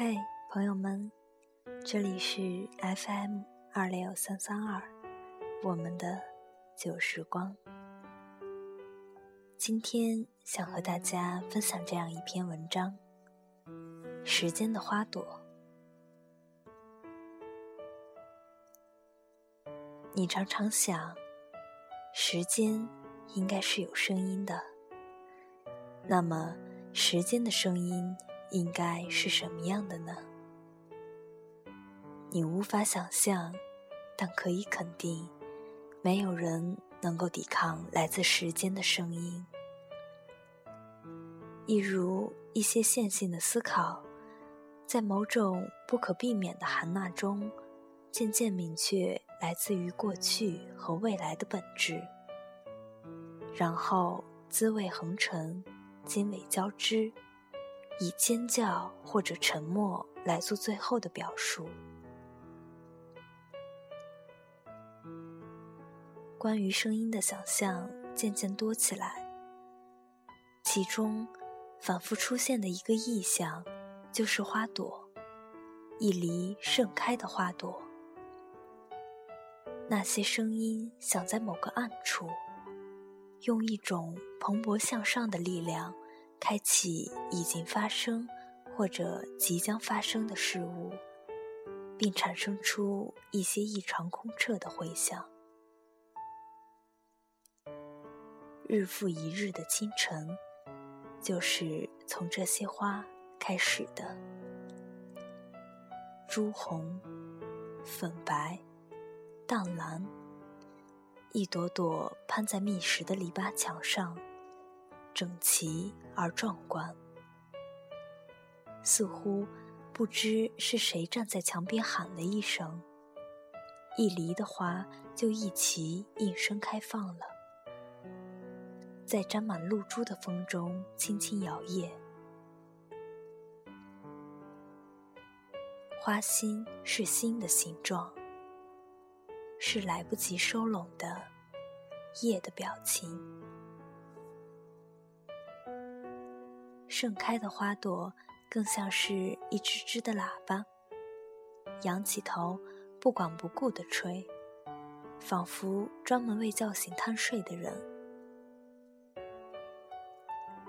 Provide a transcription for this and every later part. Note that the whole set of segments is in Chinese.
嘿，朋友们，这里是 FM 二六三三二，我们的旧时光。今天想和大家分享这样一篇文章：时间的花朵。你常常想，时间应该是有声音的，那么时间的声音。应该是什么样的呢？你无法想象，但可以肯定，没有人能够抵抗来自时间的声音。一如一些线性的思考，在某种不可避免的含纳中，渐渐明确来自于过去和未来的本质，然后滋味横陈，经纬交织。以尖叫或者沉默来做最后的表述。关于声音的想象渐渐多起来，其中反复出现的一个意象，就是花朵，一梨盛开的花朵。那些声音想在某个暗处，用一种蓬勃向上的力量。开启已经发生或者即将发生的事物，并产生出一些异常空澈的回响。日复一日的清晨，就是从这些花开始的。朱红、粉白、淡蓝，一朵朵攀在密实的篱笆墙上。整齐而壮观，似乎不知是谁站在墙边喊了一声，一梨的花就一齐应声开放了，在沾满露珠的风中轻轻摇曳。花心是心的形状，是来不及收拢的叶的表情。盛开的花朵更像是一只只的喇叭，仰起头，不管不顾地吹，仿佛专门为叫醒贪睡的人。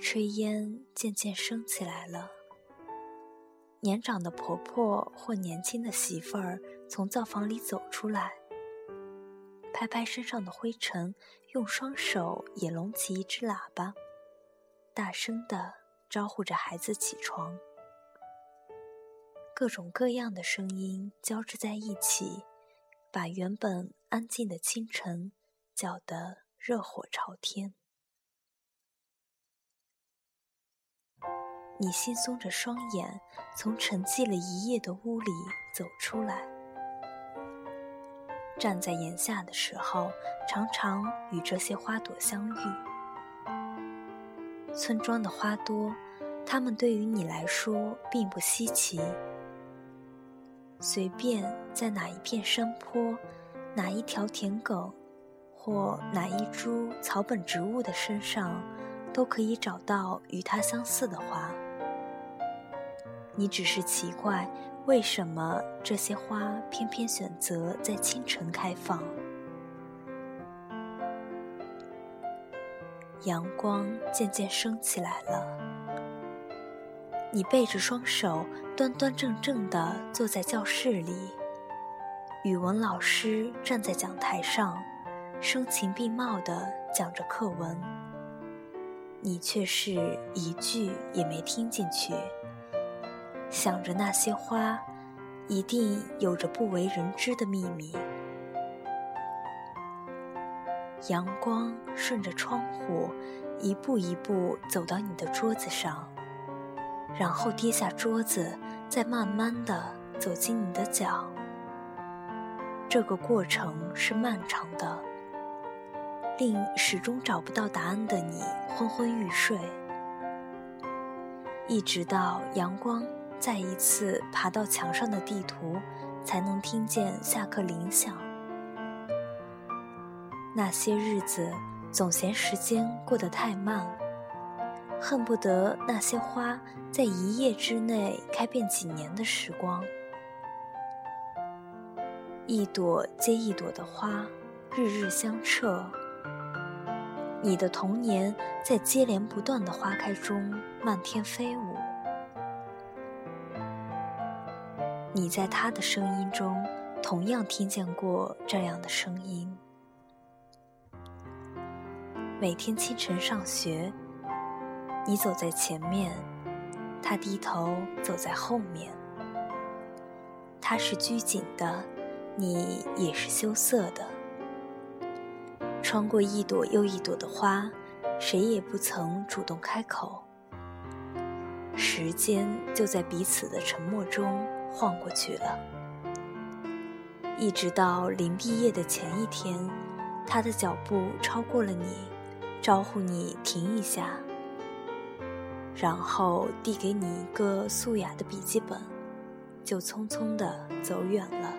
炊烟渐渐升起来了，年长的婆婆或年轻的媳妇儿从灶房里走出来，拍拍身上的灰尘，用双手也拢起一只喇叭，大声的。招呼着孩子起床，各种各样的声音交织在一起，把原本安静的清晨搅得热火朝天。你惺忪着双眼，从沉寂了一夜的屋里走出来，站在檐下的时候，常常与这些花朵相遇。村庄的花多，它们对于你来说并不稀奇。随便在哪一片山坡、哪一条田埂，或哪一株草本植物的身上，都可以找到与它相似的花。你只是奇怪，为什么这些花偏偏选择在清晨开放。阳光渐渐升起来了，你背着双手，端端正正地坐在教室里。语文老师站在讲台上，声情并茂地讲着课文，你却是一句也没听进去，想着那些花一定有着不为人知的秘密。阳光顺着窗户，一步一步走到你的桌子上，然后跌下桌子，再慢慢的走进你的脚。这个过程是漫长的，令始终找不到答案的你昏昏欲睡，一直到阳光再一次爬到墙上的地图，才能听见下课铃响。那些日子，总嫌时间过得太慢，恨不得那些花在一夜之内开遍几年的时光。一朵接一朵的花，日日相彻。你的童年在接连不断的花开中漫天飞舞。你在他的声音中，同样听见过这样的声音。每天清晨上学，你走在前面，他低头走在后面。他是拘谨的。你也是羞涩的，穿过一朵又一朵的花，谁也不曾主动开口。时间就在彼此的沉默中晃过去了，一直到临毕业的前一天，他的脚步超过了你，招呼你停一下，然后递给你一个素雅的笔记本，就匆匆地走远了。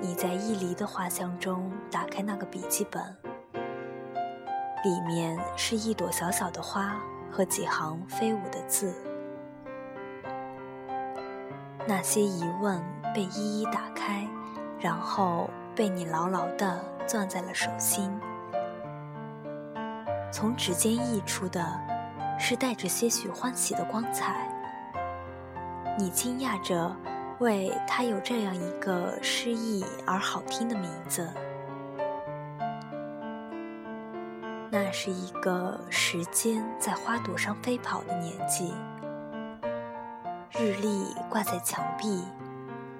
你在一离的花香中打开那个笔记本，里面是一朵小小的花和几行飞舞的字。那些疑问被一一打开，然后被你牢牢地攥在了手心。从指尖溢出的，是带着些许欢喜的光彩。你惊讶着。为他有这样一个诗意而好听的名字，那是一个时间在花朵上飞跑的年纪。日历挂在墙壁，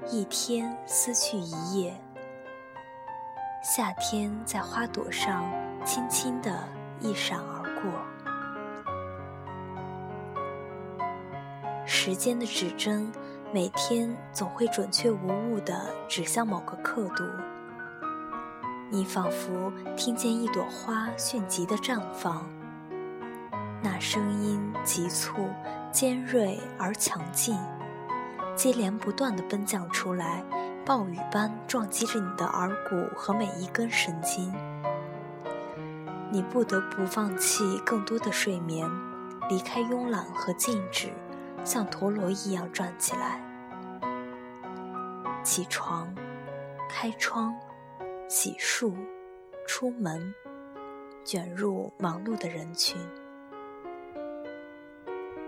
一天撕去一页。夏天在花朵上轻轻地一闪而过。时间的指针。每天总会准确无误地指向某个刻度，你仿佛听见一朵花迅疾地绽放，那声音急促、尖锐而强劲，接连不断地奔将出来，暴雨般撞击着你的耳骨和每一根神经。你不得不放弃更多的睡眠，离开慵懒和静止。像陀螺一样转起来。起床，开窗，洗漱，出门，卷入忙碌的人群。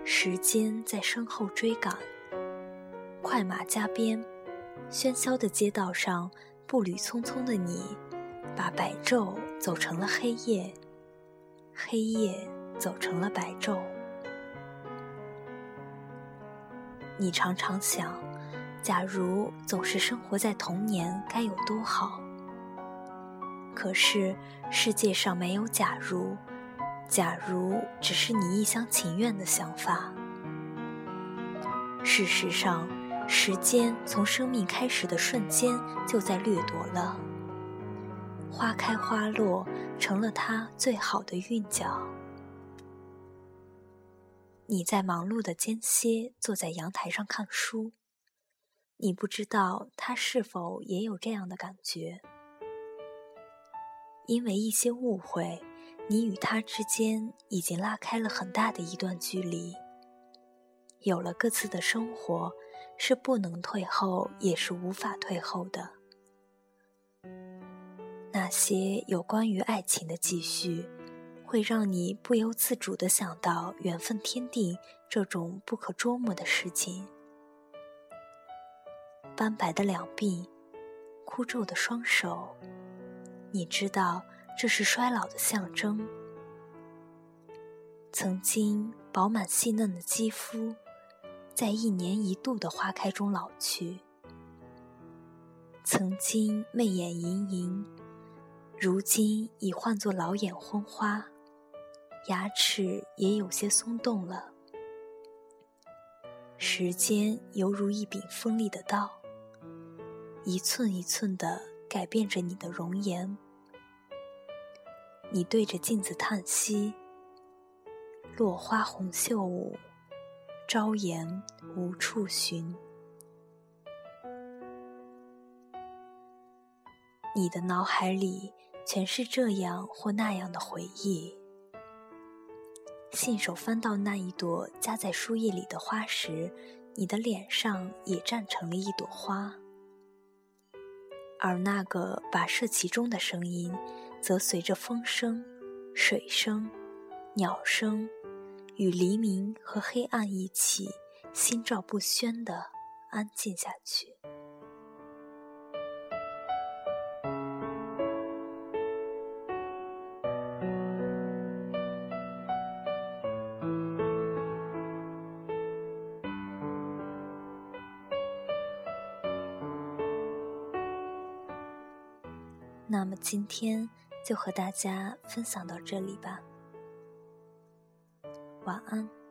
时间在身后追赶，快马加鞭，喧嚣的街道上，步履匆匆的你，把白昼走成了黑夜，黑夜走成了白昼。你常常想，假如总是生活在童年，该有多好。可是世界上没有假如，假如只是你一厢情愿的想法。事实上，时间从生命开始的瞬间就在掠夺了，花开花落成了它最好的韵脚。你在忙碌的间歇坐在阳台上看书，你不知道他是否也有这样的感觉。因为一些误会，你与他之间已经拉开了很大的一段距离。有了各自的生活，是不能退后，也是无法退后的。那些有关于爱情的继续。会让你不由自主的想到缘分天地这种不可捉摸的事情。斑白的两臂，枯皱的双手，你知道这是衰老的象征。曾经饱满细嫩的肌肤，在一年一度的花开中老去。曾经媚眼盈盈，如今已换作老眼昏花。牙齿也有些松动了。时间犹如一柄锋利的刀，一寸一寸地改变着你的容颜。你对着镜子叹息：“落花红袖舞，朝颜无处寻。”你的脑海里全是这样或那样的回忆。信手翻到那一朵夹在书页里的花时，你的脸上也绽成了一朵花。而那个跋涉其中的声音，则随着风声、水声、鸟声，与黎明和黑暗一起，心照不宣地安静下去。那么今天就和大家分享到这里吧，晚安。